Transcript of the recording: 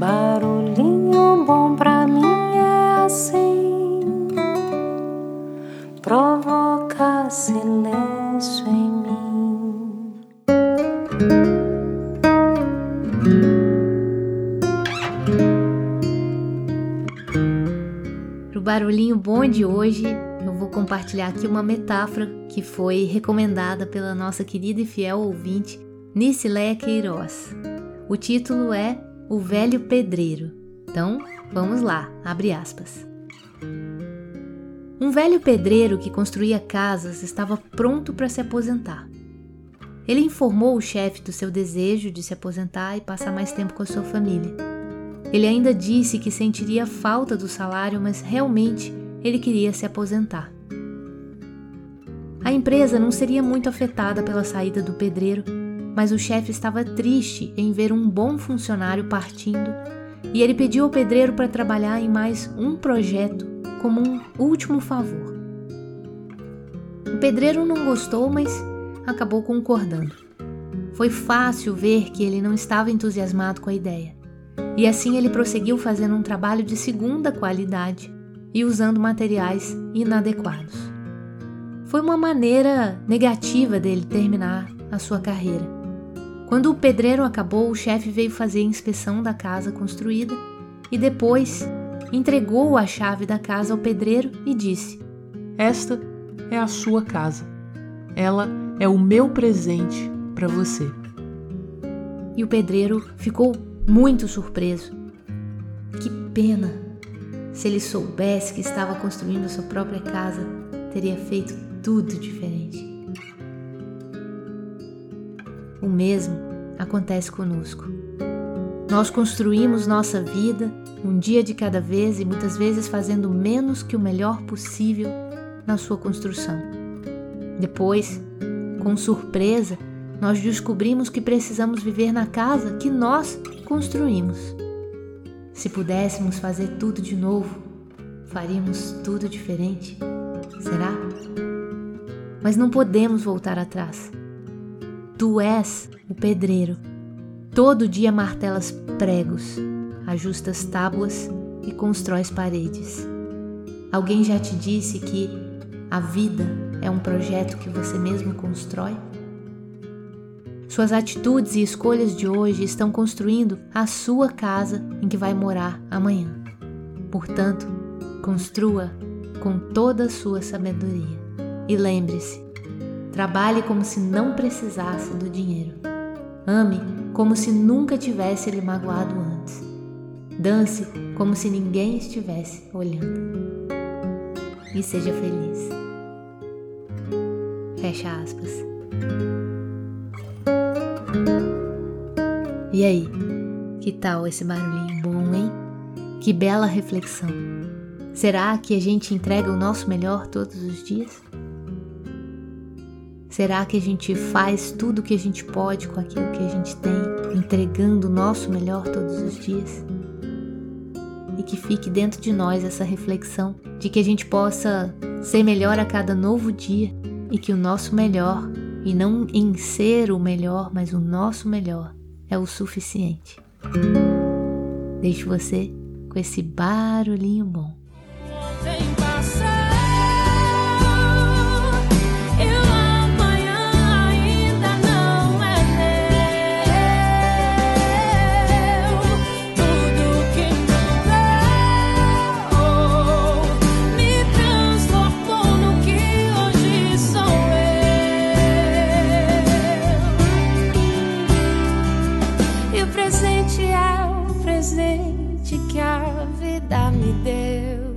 Barulhinho bom pra mim é assim, provoca silêncio em mim. Pro barulhinho bom de hoje, eu vou compartilhar aqui uma metáfora que foi recomendada pela nossa querida e fiel ouvinte Nicileia Queiroz. O título é O Velho Pedreiro. Então, vamos lá, abre aspas. Um velho pedreiro que construía casas estava pronto para se aposentar. Ele informou o chefe do seu desejo de se aposentar e passar mais tempo com a sua família. Ele ainda disse que sentiria falta do salário, mas realmente ele queria se aposentar. A empresa não seria muito afetada pela saída do pedreiro, mas o chefe estava triste em ver um bom funcionário partindo e ele pediu ao pedreiro para trabalhar em mais um projeto como um último favor. O pedreiro não gostou, mas acabou concordando. Foi fácil ver que ele não estava entusiasmado com a ideia. E assim ele prosseguiu fazendo um trabalho de segunda qualidade e usando materiais inadequados. Foi uma maneira negativa dele terminar a sua carreira. Quando o pedreiro acabou, o chefe veio fazer a inspeção da casa construída e depois entregou a chave da casa ao pedreiro e disse: Esta é a sua casa. Ela é o meu presente para você. E o pedreiro ficou muito surpreso. Que pena! Se ele soubesse que estava construindo sua própria casa, teria feito tudo diferente. O mesmo acontece conosco. Nós construímos nossa vida um dia de cada vez e muitas vezes fazendo menos que o melhor possível na sua construção. Depois, com surpresa, nós descobrimos que precisamos viver na casa que nós construímos. Se pudéssemos fazer tudo de novo, faríamos tudo diferente. Será? Mas não podemos voltar atrás. Tu és o pedreiro. Todo dia martelas pregos, ajustas tábuas e constróis paredes. Alguém já te disse que a vida é um projeto que você mesmo constrói? Suas atitudes e escolhas de hoje estão construindo a sua casa em que vai morar amanhã. Portanto, construa com toda a sua sabedoria. E lembre-se: trabalhe como se não precisasse do dinheiro. Ame como se nunca tivesse lhe magoado antes. Dance como se ninguém estivesse olhando. E seja feliz. Fecha aspas. E aí, que tal esse barulhinho bom, hein? Que bela reflexão. Será que a gente entrega o nosso melhor todos os dias? Será que a gente faz tudo o que a gente pode com aquilo que a gente tem, entregando o nosso melhor todos os dias? E que fique dentro de nós essa reflexão de que a gente possa ser melhor a cada novo dia e que o nosso melhor, e não em ser o melhor, mas o nosso melhor, é o suficiente. Deixo você com esse barulhinho bom. presente que a vida me deu.